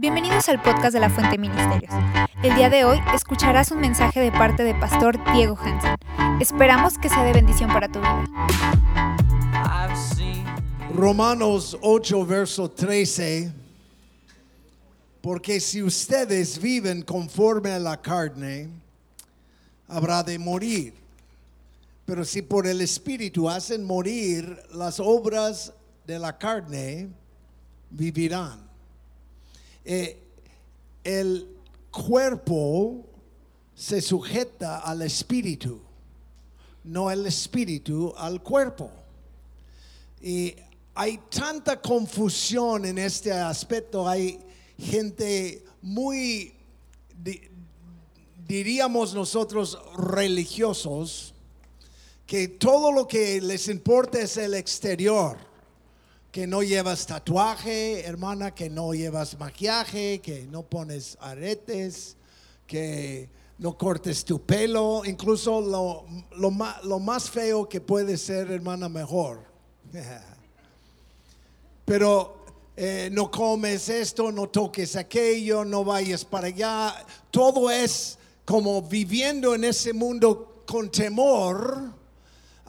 Bienvenidos al podcast de la Fuente Ministerios. El día de hoy escucharás un mensaje de parte de Pastor Diego Hansen. Esperamos que sea de bendición para tu vida. Romanos 8, verso 13. Porque si ustedes viven conforme a la carne, habrá de morir. Pero si por el Espíritu hacen morir las obras de la carne, vivirán. Eh, el cuerpo se sujeta al espíritu, no el espíritu al cuerpo. Y hay tanta confusión en este aspecto, hay gente muy, diríamos nosotros, religiosos, que todo lo que les importa es el exterior que no llevas tatuaje, hermana, que no llevas maquillaje, que no pones aretes, que no cortes tu pelo, incluso lo, lo, más, feo que puede ser, hermana, mejor. Pero eh, no comes esto, no toques aquello, no vayas para allá. Todo es como viviendo en ese mundo con temor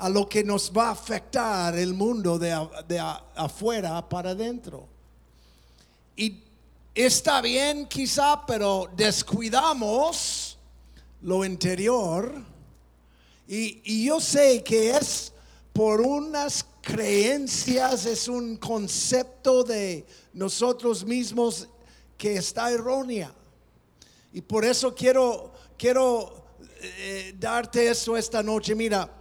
a lo que nos va a afectar el mundo de, afuera para adentro. Y está bien quizá, pero descuidamos lo interior. Y, y yo sé que es por unas creencias, es un concepto de nosotros mismos que está errónea. Y por eso quiero, quiero eh, darte eso esta noche. Mira,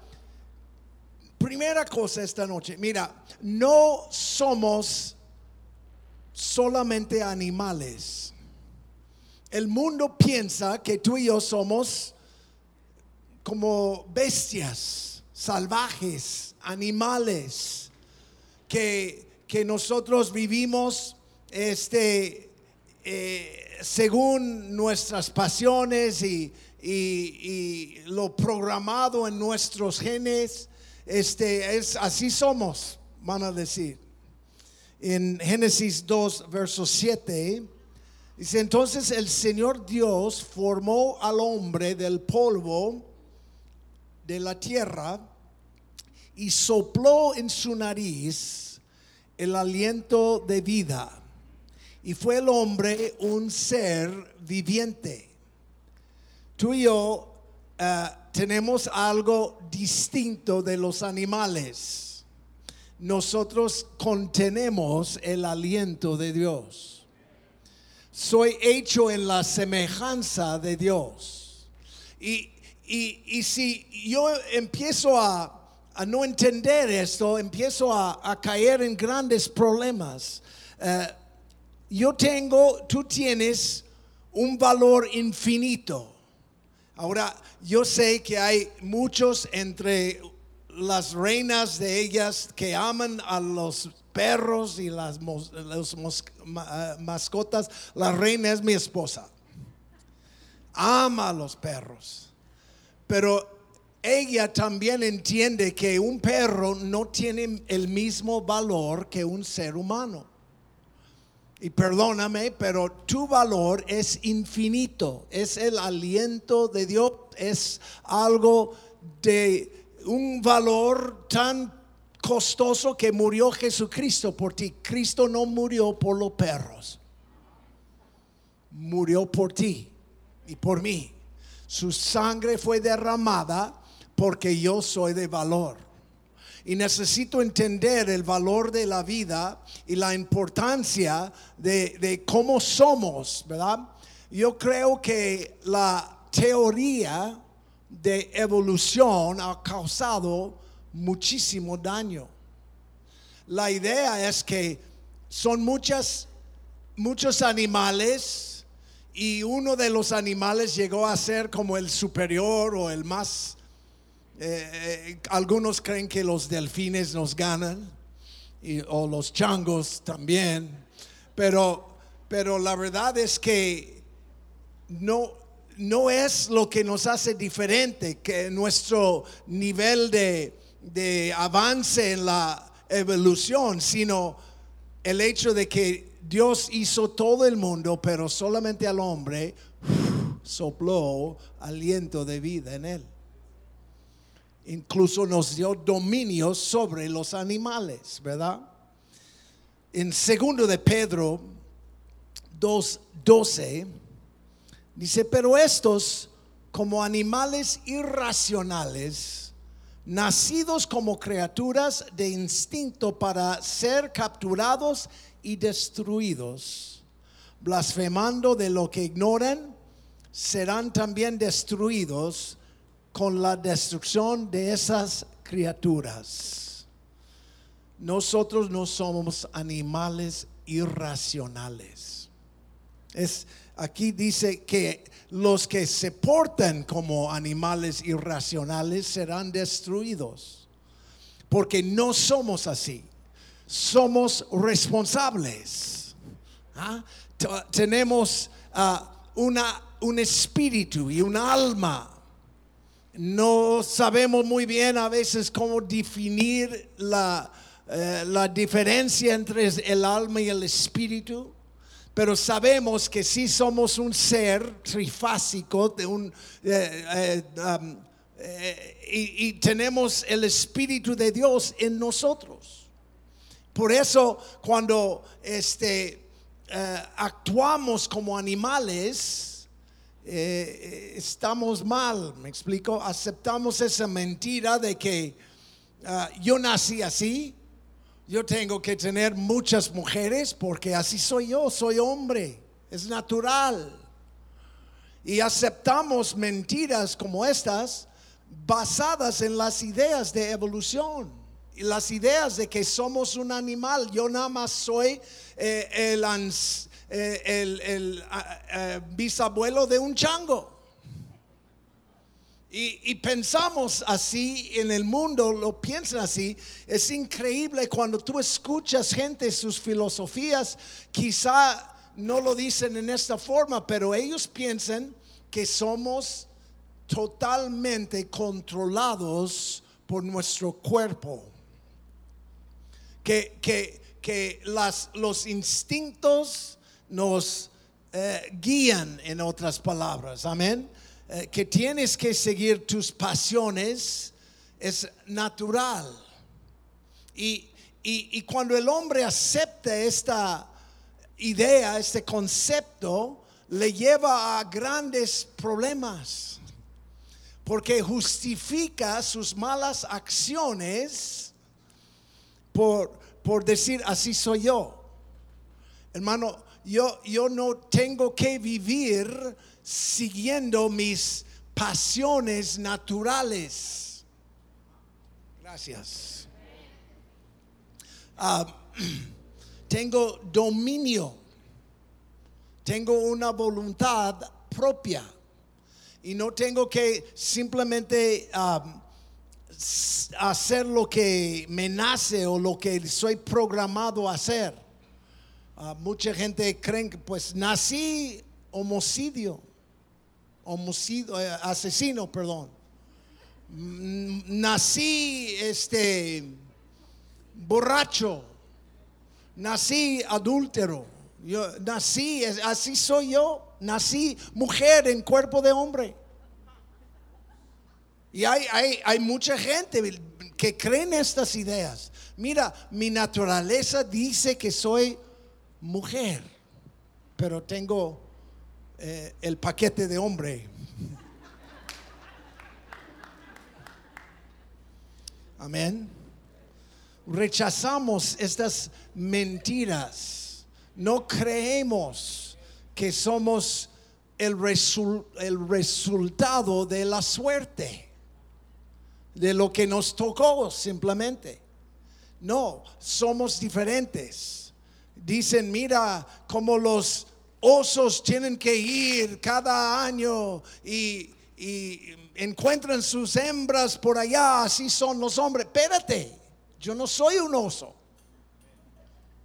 primera cosa esta noche, mira, no somos solamente animales. El mundo piensa que tú y yo somos como bestias, salvajes, animales, que, nosotros vivimos este, eh, según nuestras pasiones y, y lo programado en nuestros genes este, es, así somos, van a decir. En Génesis 2, verso 7, dice, entonces el Señor Dios formó al hombre del polvo de la tierra y sopló en su nariz el aliento de vida. Y fue el hombre un ser viviente. Tú y yo uh, tenemos algo distinto de los animales. Nosotros contenemos el aliento de Dios. Soy hecho en la semejanza de Dios. Y, si yo empiezo a, no entender esto, empiezo a, caer en grandes problemas. Eh, yo tengo, tú tienes un valor infinito. Ahora, yo sé que hay muchos entre las reinas de ellas que aman a los perros y las eh, mascotas. La reina es mi esposa. Ama a los perros. Pero ella también entiende que un perro no tiene el mismo valor que un ser humano y perdóname, pero tu valor es infinito, es el aliento de Dios, es algo de un valor tan costoso que murió Jesucristo por ti. Cristo no murió por los perros, murió por ti y por mí. Su sangre fue derramada porque yo soy de valor y necesito entender el valor de la vida y la importancia de, cómo somos, ¿verdad? Yo creo que la teoría de evolución ha causado muchísimo daño. La idea es que son muchas, muchos animales y uno de los animales llegó a ser como el superior o el más eh, eh, algunos creen que los delfines nos ganan o los changos también, pero, pero la verdad es que no, no es lo que nos hace diferente, que nuestro nivel de, de avance en la evolución, sino el hecho de que Dios hizo todo el mundo, pero solamente al hombre sopló aliento de vida en él. Incluso nos dio dominio sobre los animales, ¿verdad? En segundo de Pedro 2:12 dice, "Pero estos como animales irracionales, nacidos como criaturas de instinto para ser capturados y destruidos, blasfemando de lo que ignoran, serán también destruidos con la destrucción de esas criaturas. Nosotros no somos animales irracionales. Es aquí dice que los que se portan como animales irracionales serán destruidos. Porque no somos así. Somos responsables. ¿Ah? Tenemos ah, una, un espíritu y un alma. No sabemos muy bien a veces cómo definir la, eh, la diferencia entre el alma y el espíritu pero sabemos que si somos un ser trifásico de un, eh, eh, um, eh, y, tenemos el Espíritu de Dios en nosotros. Por eso cuando este, actuamos como animales, estamos mal, me explico, aceptamos esa mentira de que ah, yo nací así, yo tengo que tener muchas mujeres porque así soy yo, soy hombre, es natural. Y aceptamos mentiras como estas basadas en las ideas de evolución y las ideas de que somos un animal. Yo nada más soy eh, el, eh, eh, bisabuelo de un chango. Y, pensamos así en el mundo, lo piensan así. Es increíble cuando tú escuchas gente, sus filosofías, quizá no lo dicen en esta forma, pero ellos piensan que somos totalmente controlados por nuestro cuerpo. Que, que, las, los instintos nos eh, guían, en otras palabras. Amén eh, que tienes que seguir tus pasiones es natural. Y, y, cuando el hombre acepta esta idea, este concepto, le lleva a grandes problemas. Porque justifica sus malas acciones por, por decir, así soy yo. Hermano, yo, no tengo que vivir siguiendo mis pasiones naturales. Gracias. Ah, tengo dominio. Tengo una voluntad propia. Y no tengo que simplemente ah, hacer lo que me nace o lo que soy programado a hacer. Ah, mucha gente cree que pues nací homicidio homicidio, eh, asesino, perdón. Mm, nací este borracho, nací adúltero, yo nací, así soy yo, nací mujer en cuerpo de hombre. Y hay, hay, hay mucha gente que cree en estas ideas. Mira, mi naturaleza dice que soy mujer, pero tengo eh, el paquete de hombre. Amén. Rechazamos estas mentiras. No creemos que somos el, el resultado de la suerte, de lo que nos tocó simplemente. No, somos diferentes. Dicen, mira cómo los osos tienen que ir cada año y, encuentran sus hembras por allá, así son los hombres. Espérate, yo no soy un oso.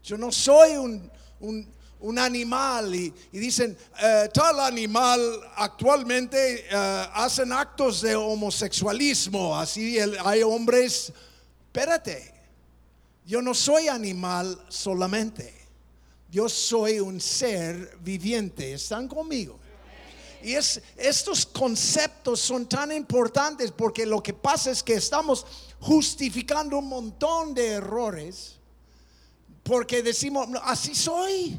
Yo no soy un, animal. Y, dicen, eh, tal animal actualmente eh, hacen actos de homosexualismo. Así hay hombres. Espérate, yo no soy animal solamente. Yo soy un ser viviente. ¿Están conmigo? Y es, estos conceptos son tan importantes porque lo que pasa es que estamos justificando un montón de errores porque decimos, "No, así soy.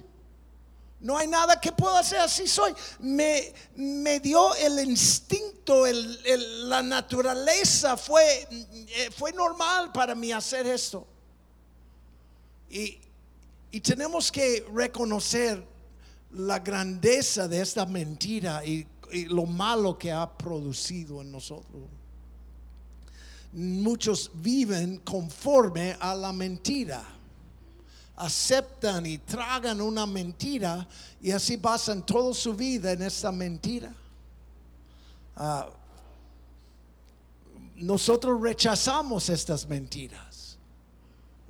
No hay nada que pueda hacer, así soy. Me, me dio el instinto, la naturaleza, fue, eh, fue normal para mí hacer esto. Y, y tenemos que reconocer la grandeza de esta mentira y, lo malo que ha producido en nosotros. Muchos viven conforme a la mentira aceptan y tragan una mentira y así pasan toda su vida en esta mentira. Ah, nosotros rechazamos estas mentiras.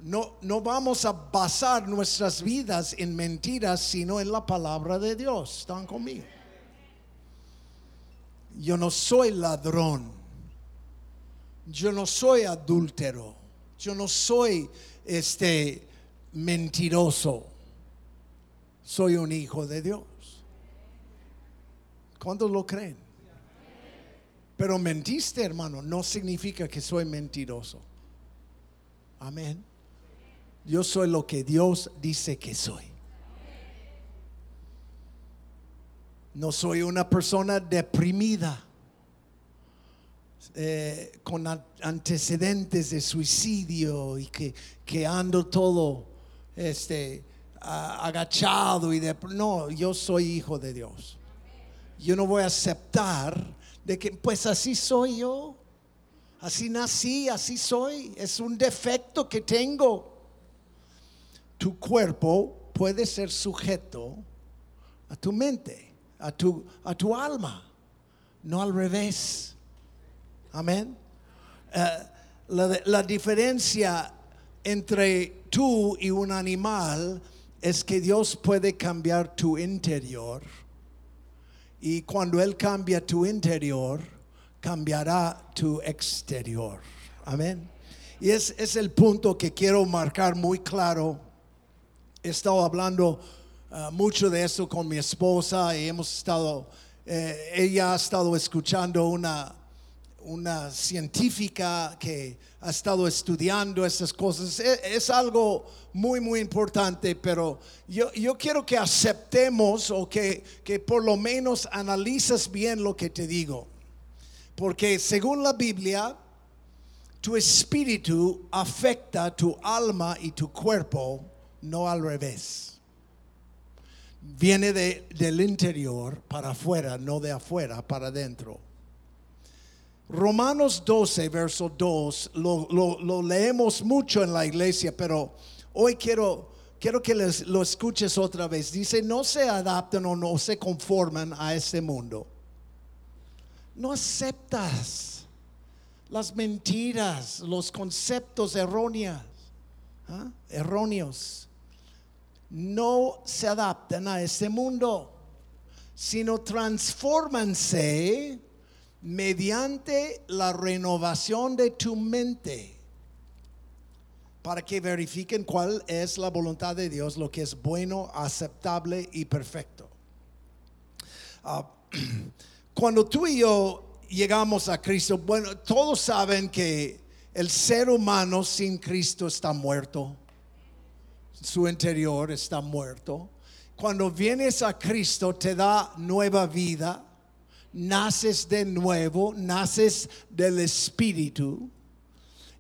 No, no vamos a basar nuestras vidas en mentiras, sino en la palabra de Dios. ¿Están conmigo? Yo no soy ladrón. Yo no soy adúltero. Yo no soy este mentiroso. Soy un hijo de Dios. ¿Cuántos lo creen? Pero mentiste, hermano, no significa que soy mentiroso. Amén. Yo soy lo que Dios dice que soy. No soy una persona deprimida, eh, con an- antecedentes de suicidio y que, que ando todo este, agachado y de... No, yo soy hijo de Dios. Yo no voy a aceptar de que, pues así soy yo. Así nací, así soy. Es un defecto que tengo. Tu cuerpo puede ser sujeto a tu mente, a tu, a tu alma, no al revés. Amén. Eh, la, la diferencia entre tú y un animal es que Dios puede cambiar tu interior y cuando Él cambia tu interior, cambiará tu exterior. Amén. Y es, es el punto que quiero marcar muy claro. He estado hablando ah, mucho de eso con mi esposa y hemos estado, eh, ella ha estado escuchando una, una científica que ha estado estudiando esas cosas. Es, es algo muy, muy importante, pero yo, yo quiero que aceptemos o que, que por lo menos analices bien lo que te digo. Porque según la Biblia, tu espíritu afecta tu alma y tu cuerpo, no al revés. Viene de, del interior para afuera, no de afuera para adentro. Romanos 12, verso 2, lo, lo- leemos mucho en la iglesia, pero hoy quiero, quiero que les- lo escuches otra vez. Dice, no se adapten o no se conforman a este mundo. No aceptas las mentiras, los conceptos erróneos, ¿ah? erróneos. No se adaptan a este mundo, sino transfórmanse mediante la renovación de tu mente para que verifiquen cuál es la voluntad de Dios, lo que es bueno, aceptable y perfecto. Ah, cuando tú y yo llegamos a Cristo, bueno, todos saben que el ser humano sin Cristo está muerto, su interior está muerto. Cuando vienes a Cristo te da nueva vida, naces de nuevo, naces del Espíritu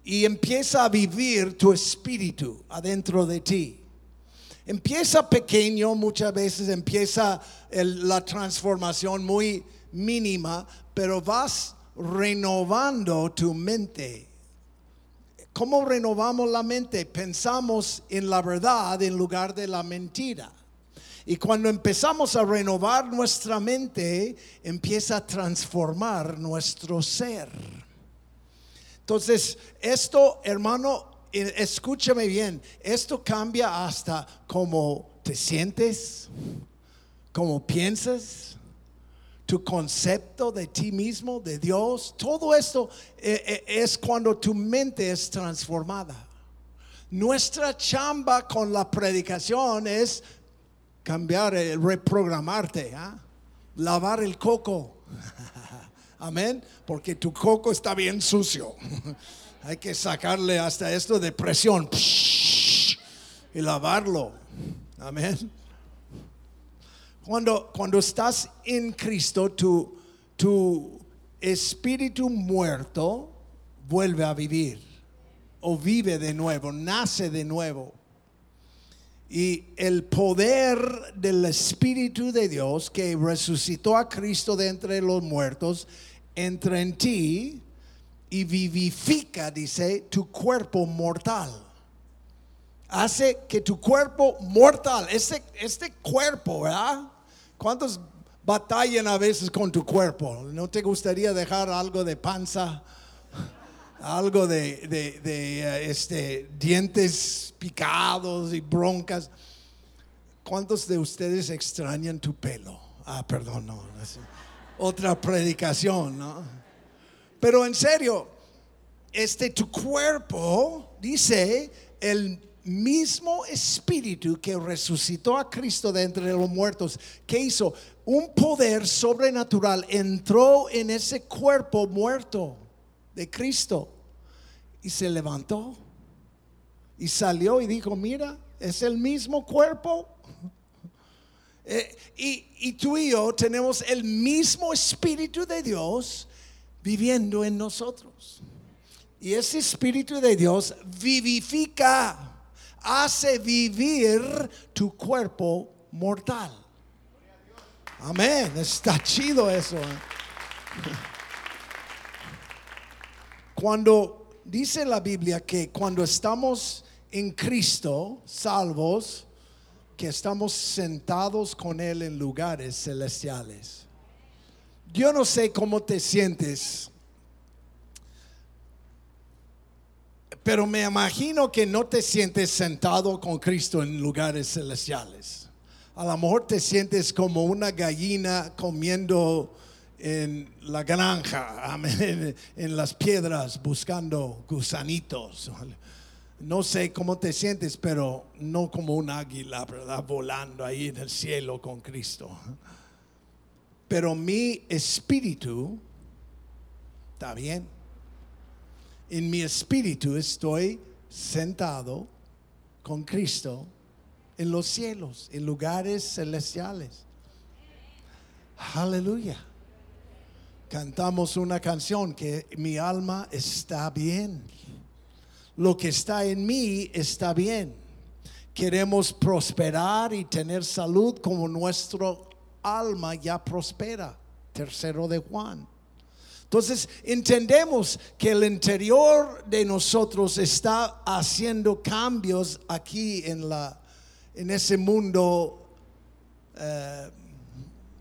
y empieza a vivir tu espíritu adentro de ti. Empieza pequeño, muchas veces empieza la transformación muy mínima, pero vas renovando tu mente. ¿Cómo renovamos la mente? Pensamos en la verdad en lugar de la mentira. Y cuando empezamos a renovar nuestra mente, empieza a transformar nuestro ser. Entonces, esto, hermano, eh, escúchame bien, esto cambia hasta cómo te sientes, cómo piensas, tu concepto de ti mismo, de Dios. Todo esto eh, eh, es cuando tu mente es transformada. Nuestra chamba con la predicación es cambiar, eh, reprogramarte, ¿ah? lavar el coco. Amén, porque tu coco está bien sucio. Hay que sacarle hasta esto de presión y lavarlo. Amén. Cuando, cuando estás en Cristo, tu, tu espíritu muerto vuelve a vivir o vive de nuevo, nace de nuevo. Y el poder del Espíritu de Dios que resucitó a Cristo de entre los muertos entra en ti y vivifica, dice, tu cuerpo mortal. Hace que tu cuerpo mortal, este, este cuerpo, ¿verdad? ¿Cuántos batallan a veces con tu cuerpo? ¿No te gustaría dejar algo de panza? Algo de, eh, este, dientes picados y broncas. ¿Cuántos de ustedes extrañan tu pelo? Ah, perdón, no. Otra predicación, ¿no? Pero en serio, este tu cuerpo, dice el mismo espíritu que resucitó a Cristo de entre los muertos, que hizo un poder sobrenatural, entró en ese cuerpo muerto de Cristo y se levantó y salió y dijo, mira, es el mismo cuerpo. Eh, y, y tú y yo tenemos el mismo espíritu de Dios viviendo en nosotros. Y ese espíritu de Dios vivifica hace vivir tu cuerpo mortal. Amén. Está chido eso. ¿eh? Cuando dice la Biblia que cuando estamos en Cristo, salvos, que estamos sentados con Él en lugares celestiales. Yo no sé cómo te sientes Pero me imagino que no te sientes sentado con Cristo en lugares celestiales. A lo mejor te sientes como una gallina comiendo en la granja, en las piedras buscando gusanitos. No sé cómo te sientes, pero no como un águila, ¿verdad? Volando ahí en el cielo con Cristo. Pero mi espíritu está bien en mi espíritu estoy sentado con Cristo en los cielos, en lugares celestiales. Aleluya. Cantamos una canción que mi alma está bien. Lo que está en mí está bien. Queremos prosperar y tener salud como nuestro alma ya prospera. Tercero de Juan. Entonces entendemos que el interior de nosotros está haciendo cambios aquí en, la, en ese mundo eh,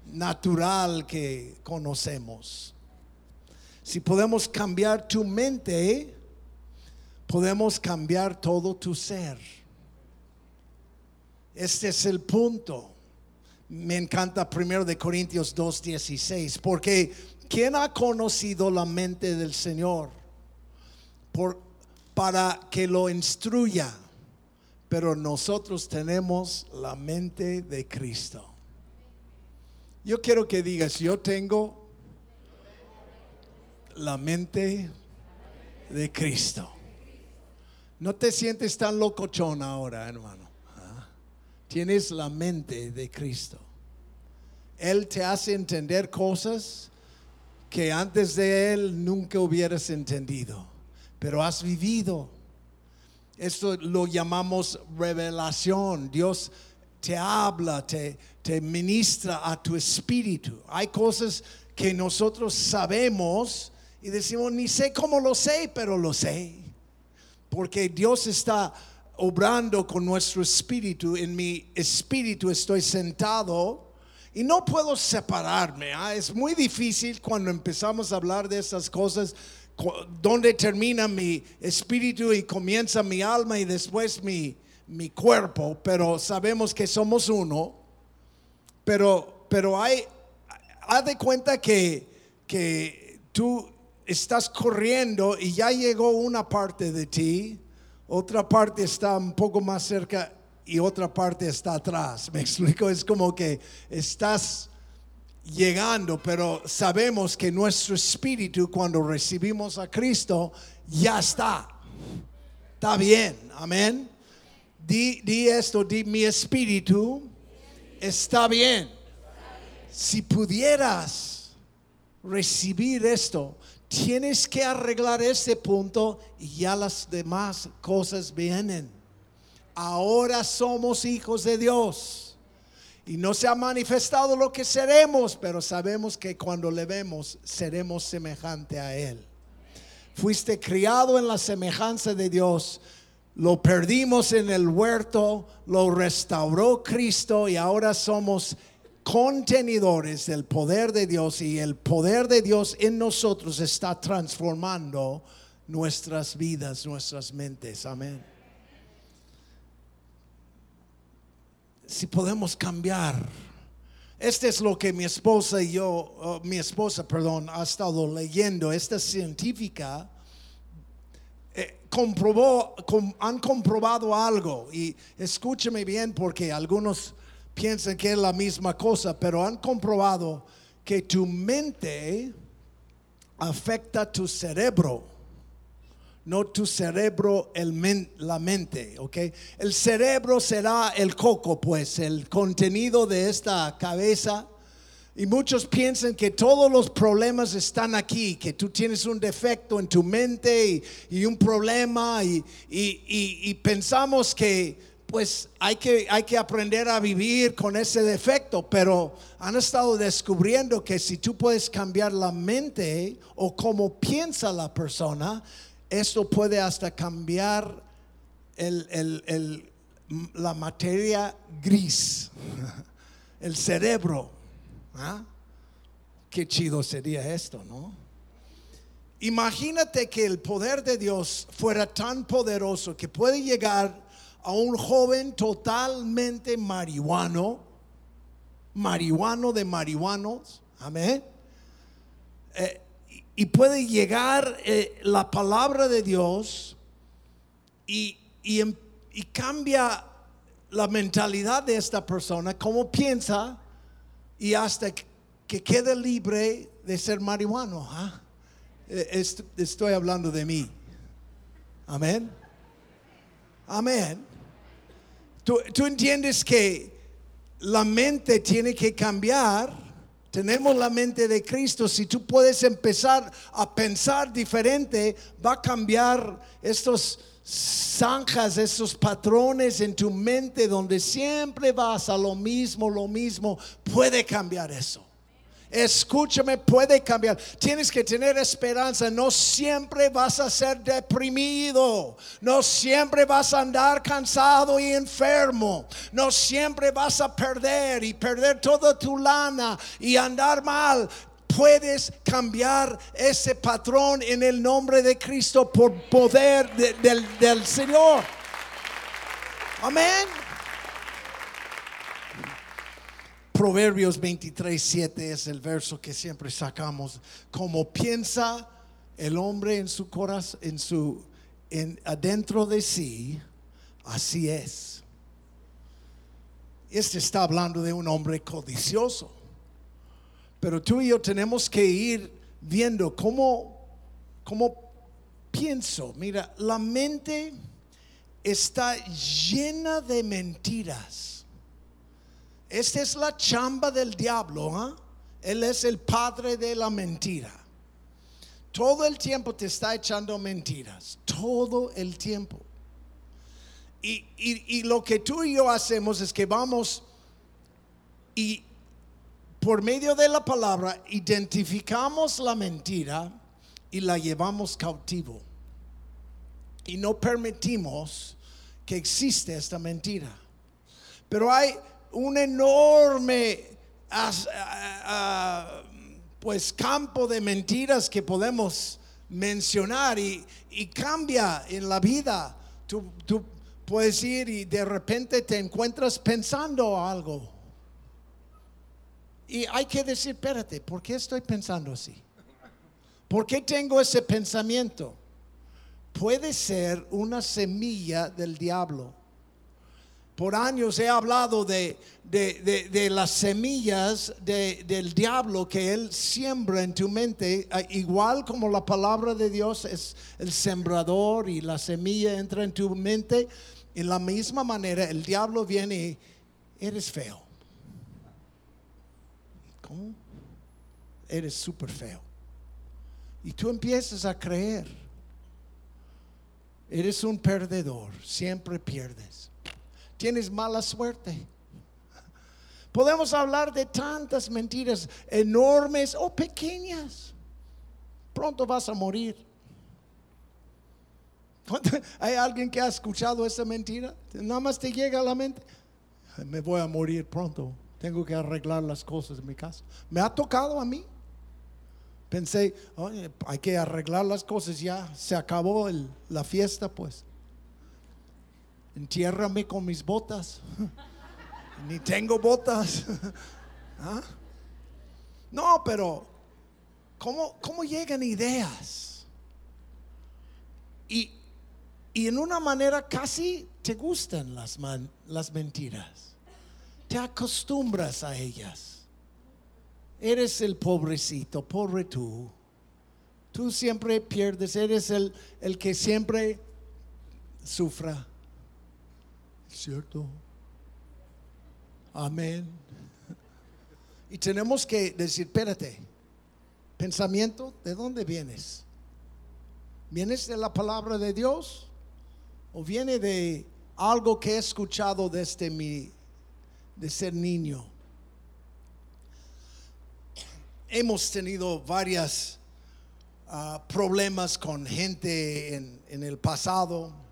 natural que conocemos. Si podemos cambiar tu mente, podemos cambiar todo tu ser. Este es el punto. Me encanta primero de Corintios 2:16, porque ¿Quién ha conocido la mente del Señor? Por, para que lo instruya. Pero nosotros tenemos la mente de Cristo. Yo quiero que digas, yo tengo la mente de Cristo. No te sientes tan locochón ahora, hermano. ¿ah? Tienes la mente de Cristo. Él te hace entender cosas que antes de Él nunca hubieras entendido, pero has vivido. Esto lo llamamos revelación. Dios te habla, te, te ministra a tu espíritu. Hay cosas que nosotros sabemos y decimos, ni sé cómo lo sé, pero lo sé. Porque Dios está obrando con nuestro espíritu. En mi espíritu estoy sentado y no puedo separarme. ¿ah? Es muy difícil cuando empezamos a hablar de esas cosas, donde termina mi espíritu y comienza mi alma y después mi, mi cuerpo, pero sabemos que somos uno. Pero, pero hay, haz de cuenta que, que tú estás corriendo y ya llegó una parte de ti, otra parte está un poco más cerca y otra parte está atrás. Me explico, es como que estás llegando, pero sabemos que nuestro espíritu cuando recibimos a Cristo ya está. Está bien, amén. Di, di esto, di mi espíritu está bien. Si pudieras recibir esto, tienes que arreglar ese punto y ya las demás cosas vienen. Ahora somos hijos de Dios. Y no se ha manifestado lo que seremos, pero sabemos que cuando le vemos seremos semejante a Él. Fuiste criado en la semejanza de Dios. Lo perdimos en el huerto, lo restauró Cristo y ahora somos contenedores del poder de Dios y el poder de Dios en nosotros está transformando nuestras vidas, nuestras mentes. Amén. Si podemos cambiar. Este es lo que mi esposa y yo, oh, mi esposa, perdón, ha estado leyendo. Esta científica eh, comprobó, han comprobado algo. Y escúcheme bien porque algunos piensan que es la misma cosa, pero han comprobado que tu mente afecta tu cerebro, no tu cerebro, el la mente, ¿ok? El cerebro será el coco, pues, el contenido de esta cabeza. Y muchos piensan que todos los problemas están aquí, que tú tienes un defecto en tu mente y, un problema y, y pensamos que pues hay que, hay que aprender a vivir con ese defecto, pero han estado descubriendo que si tú puedes cambiar la mente o cómo piensa la persona, esto puede hasta cambiar la materia gris, el cerebro. ¿ah? Qué chido sería esto, ¿no? Imagínate que el poder de Dios fuera tan poderoso que puede llegar a un joven totalmente marihuano, marihuano de marihuanos, amén. Eh, y puede llegar eh, la palabra de Dios y, em, y, cambia la mentalidad de esta persona, cómo piensa y hasta que quede libre de ser marihuano. Eh, estoy hablando de mí. Amén. Amén. Tú, entiendes que la mente tiene que cambiar. Tenemos la mente de Cristo. Si tú puedes empezar a pensar diferente, va a cambiar estos zanjas, estos patrones en tu mente donde siempre vas a lo mismo, lo mismo. Puede cambiar eso. Escúchame, puede cambiar. Tienes que tener esperanza. No siempre vas a ser deprimido. No siempre vas a andar cansado y enfermo. No siempre vas a perder y perder toda tu lana y andar mal. Puedes cambiar ese patrón en el nombre de Cristo por poder del, del Señor. Amén. Proverbios 23, 7 es el verso que siempre sacamos. Como piensa el hombre en su corazón, en su, en, adentro de sí, así es. Este está hablando de un hombre codicioso. Pero tú y yo tenemos que ir viendo cómo, cómo pienso. Mira, la mente está llena de mentiras esta es la chamba del diablo. ¿ah? Él es el padre de la mentira. Todo el tiempo te está echando mentiras. Todo el tiempo. Y, y, lo que tú y yo hacemos es que vamos y por medio de la palabra identificamos la mentira y la llevamos cautivo. Y no permitimos que existe esta mentira. Pero hay un enorme pues campo de mentiras que podemos mencionar y, cambia en la vida. Tú, tú, puedes ir y de repente te encuentras pensando algo. Y hay que decir, espérate, ¿por qué estoy pensando así? ¿Por qué tengo ese pensamiento? Puede ser una semilla del diablo Por años he hablado de, de, de- las semillas de- del diablo que él siembra en tu mente, ah, igual como la palabra de Dios es el sembrador y la semilla entra en tu mente. En la misma manera, el diablo viene y eres feo. ¿Cómo? Eres súper feo. Y tú empiezas a creer. Eres un perdedor, siempre pierdes. Tienes mala suerte. Podemos hablar de tantas mentiras enormes o pequeñas. Pronto vas a morir. ¿Hay alguien que ha escuchado esa mentira? Nada más te llega a la mente. Me voy a morir pronto. Tengo que arreglar las cosas en mi casa. Me ha tocado a mí. Pensé, oye, hay que arreglar las cosas ya. Se acabó la fiesta, pues. Entiérrame con mis botas. Ni tengo botas. ¿Ah? No, pero ¿cómo, ¿cómo llegan ideas? Y, y en una manera casi te gustan las, man- las mentiras. Te acostumbras a ellas. Eres el pobrecito, pobre tú. Tú siempre pierdes, eres el, el que siempre sufra. ¿Cierto? Amén. Y tenemos que decir, espérate, pensamiento, ¿de dónde vienes? ¿Vienes de la palabra de Dios? ¿O viene de algo que he escuchado desde mi, de ser niño? Hemos tenido varios problemas con gente en, en el pasado.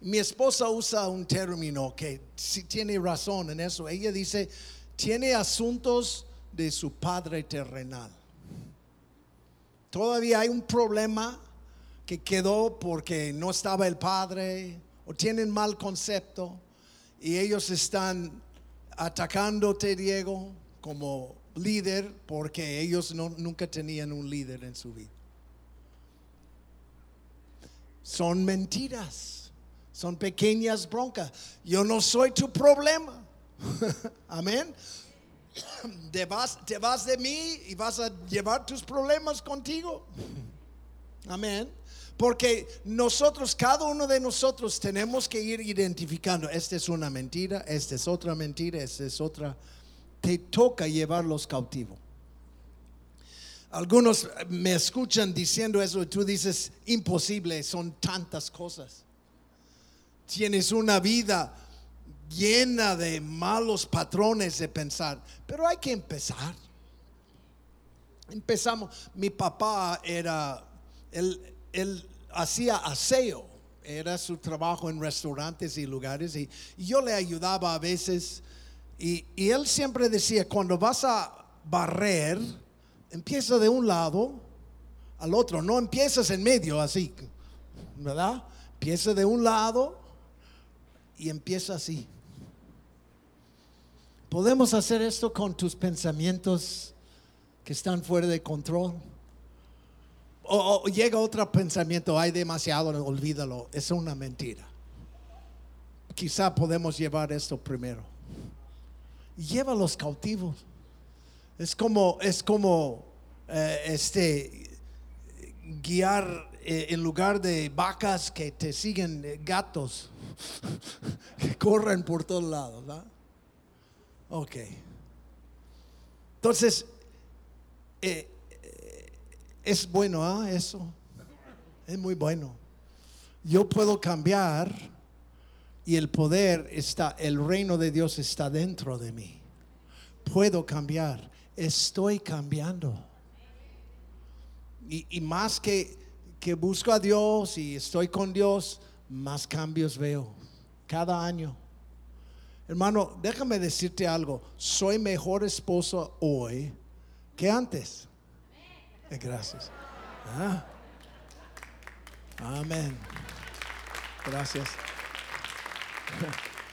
Mi esposa usa un término que sí tiene razón en eso. Ella dice, tiene asuntos de su padre terrenal. Todavía hay un problema que quedó porque no estaba el padre o tienen mal concepto y ellos están atacándote, Diego, como líder porque ellos no- nunca tenían un líder en su vida. Son mentiras, son pequeñas broncas. Yo no soy tu problema. Amén. Te vas, te vas de mí y vas a llevar tus problemas contigo. Amén. Porque nosotros, cada uno de nosotros tenemos que ir identificando, esta es una mentira, esta es otra mentira, esta es otra. Te toca llevarlos cautivos. Algunos me escuchan diciendo eso y tú dices, imposible, son tantas cosas. Tienes una vida llena de malos patrones de pensar, pero hay que empezar. Empezamos, mi papá era, él, él hacía aseo, era su trabajo en restaurantes y lugares y, yo le ayudaba a veces. Y, y él siempre decía, cuando vas a barrer, empieza de un lado al otro, no empiezas en medio así, ¿verdad? Empieza de un lado y empieza así. ¿Podemos hacer esto con tus pensamientos que están fuera de control? O, llega otro pensamiento, hay demasiado, olvídalo, es una mentira. Quizá podemos llevar esto primero. Llévalos cautivos. Es como, es como eh, este guiar en lugar de vacas que te siguen eh, gatos que corren por todos lados. ¿verdad? Ok. Entonces, eh, eh, es bueno, ¿ah? Eso. Es muy bueno. Yo puedo cambiar y el poder está, el reino de Dios está dentro de mí. Puedo cambiar. Estoy cambiando. Y, y más que, que busco a Dios y estoy con Dios, más cambios veo cada año. Hermano, déjame decirte algo. Soy mejor esposo hoy que antes. Eh, Gracias. Ah. Amén. Gracias.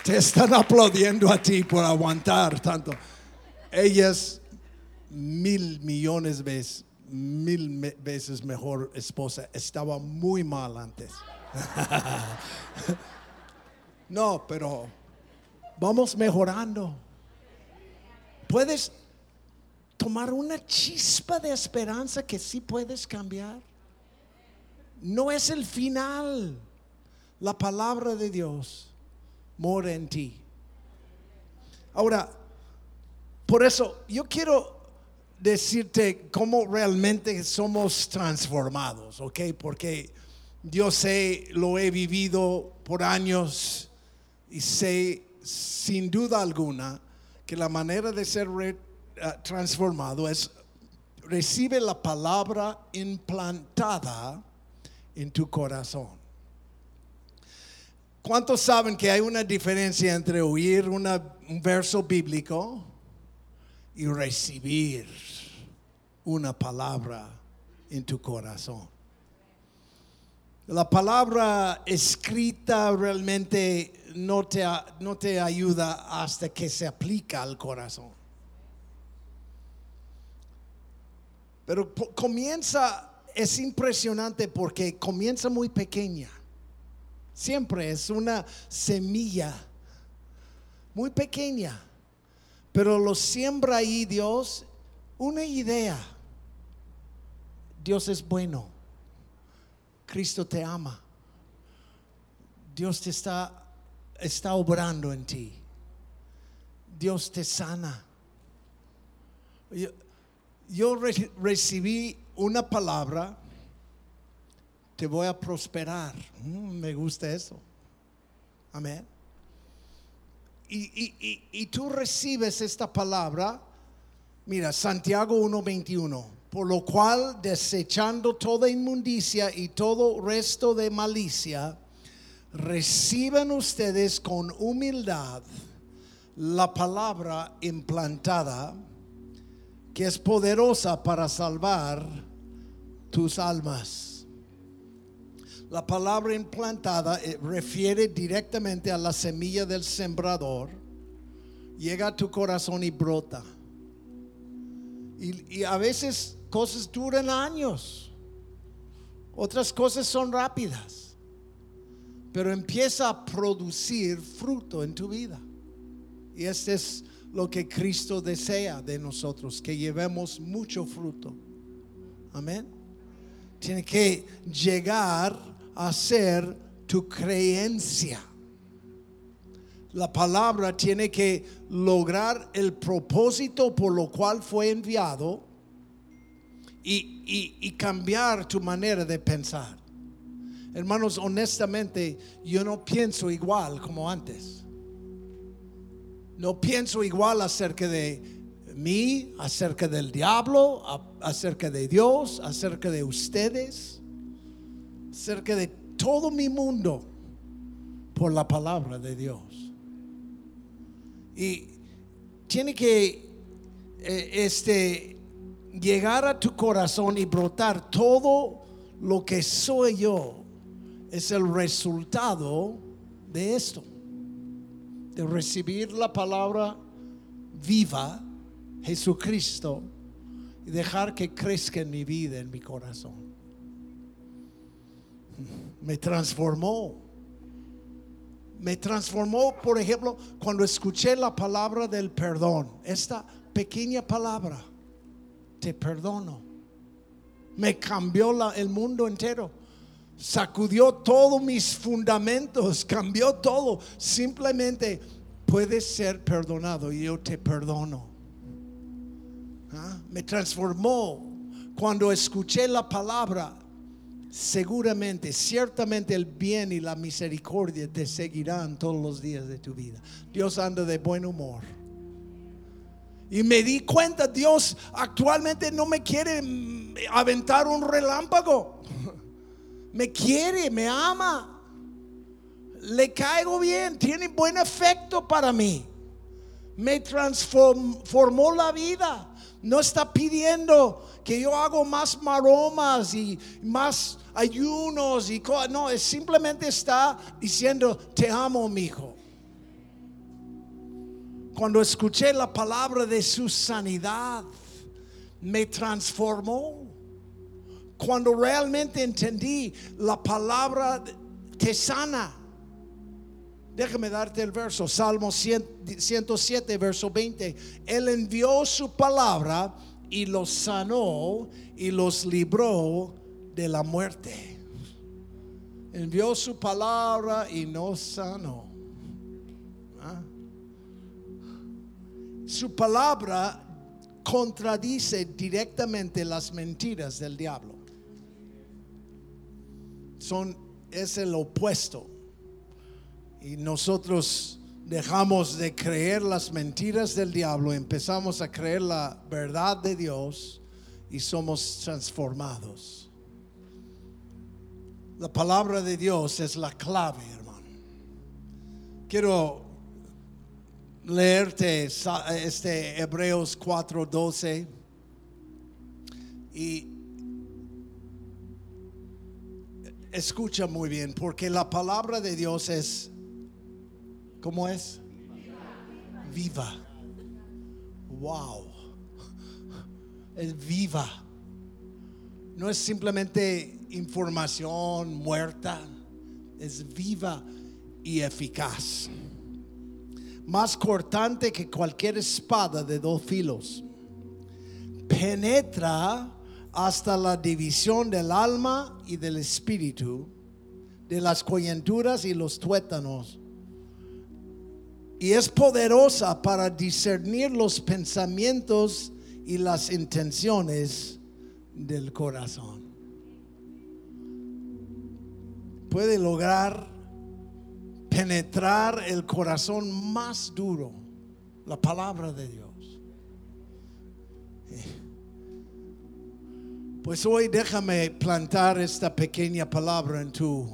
Te están aplaudiendo a ti por aguantar tanto. Ellas mil millones veces, mil veces mejor esposa. Estaba muy mal antes. No, pero Vamos mejorando. Puedes tomar una chispa de esperanza que sí puedes cambiar. No es el final. La palabra de Dios mora en ti. Ahora, por eso yo quiero decirte cómo realmente somos transformados, ¿ok? Porque yo sé, lo he vivido por años y sé sin duda alguna que la manera de ser ah, transformado es recibe la palabra implantada en tu corazón. ¿Cuántos saben que hay una diferencia entre oír un verso bíblico y recibir una palabra en tu corazón? La palabra escrita realmente no te, no te ayuda hasta que se aplica al corazón. Pero comienza, es impresionante porque comienza muy pequeña. Siempre es una semilla muy pequeña, pero lo siembra ahí Dios una idea. Dios es bueno. Cristo te ama. Dios te está, está obrando en ti. Dios te sana. Yo, recibí una palabra te voy a prosperar. Mm, me gusta eso. Amén. Y, tú recibes esta palabra. Mira, Santiago 1:21. Por lo cual, desechando toda inmundicia y todo resto de malicia, reciban ustedes con humildad la palabra implantada que es poderosa para salvar tus almas. La palabra implantada eh, refiere directamente a la semilla del sembrador. Llega a tu corazón y brota. Y, y a veces cosas duran años. Otras cosas son rápidas. Pero empieza a producir fruto en tu vida. Y este es lo que Cristo desea de nosotros, que llevemos mucho fruto. Amén. Tiene que llegar hacer tu creencia. La palabra tiene que lograr el propósito por lo cual fue enviado y, y cambiar tu manera de pensar. Hermanos, honestamente, yo no pienso igual como antes. No pienso igual acerca de mí, acerca del diablo, acerca de Dios, acerca de ustedes cerca de todo mi mundo por la palabra de Dios. Y tiene que eh, este, llegar a tu corazón y brotar todo lo que soy yo. Es el resultado de esto. De recibir la palabra viva, Jesucristo, y dejar que crezca en mi vida, en mi corazón me transformó. Me transformó, por ejemplo, cuando escuché la palabra del perdón. Esta pequeña palabra, te perdono. Me cambió el mundo entero. Sacudió todos mis fundamentos, cambió todo. Simplemente puedes ser perdonado y yo te perdono. ¿Ah? Me transformó cuando escuché la palabra seguramente, ciertamente el bien y la misericordia te seguirán todos los días de tu vida. Dios anda de buen humor. Y me di cuenta, Dios actualmente no me quiere aventar un relámpago. Me quiere, me ama. Le caigo bien, tiene buen efecto para mí. Me transformó la vida. No está pidiendo que yo hago más maromas y más ayunos y no, es simplemente está diciendo te amo, mi hijo. Cuando escuché la palabra de su sanidad, me transformó. Cuando realmente entendí la palabra te sana, Déjame darte el verso, Salmo 107, verso 20. Él envió su palabra y los sanó y los libró de la muerte. Envió su palabra y nos sanó. ¿Ah? Su palabra contradice directamente las mentiras del diablo. Son, es el opuesto. Y nosotros dejamos de creer las mentiras del diablo, empezamos a creer la verdad de Dios y somos transformados. La palabra de Dios es la clave, hermano. Quiero leerte este Hebreos 4:12 y escucha muy bien, porque la palabra de Dios es ¿Cómo es? Viva. Wow. Es viva. No es simplemente información muerta. Es viva y eficaz. Más cortante que cualquier espada de dos filos. Penetra hasta la división del alma y del espíritu, de las coyunturas y los tuétanos y es poderosa para discernir los pensamientos y las intenciones del corazón. Puede lograr penetrar el corazón más duro, la palabra de Dios. Pues hoy déjame plantar esta pequeña palabra en tu,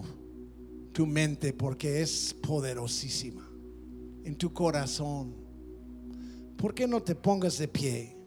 tu mente porque es poderosísima en tu corazón. ¿Por qué no te pongas de pie?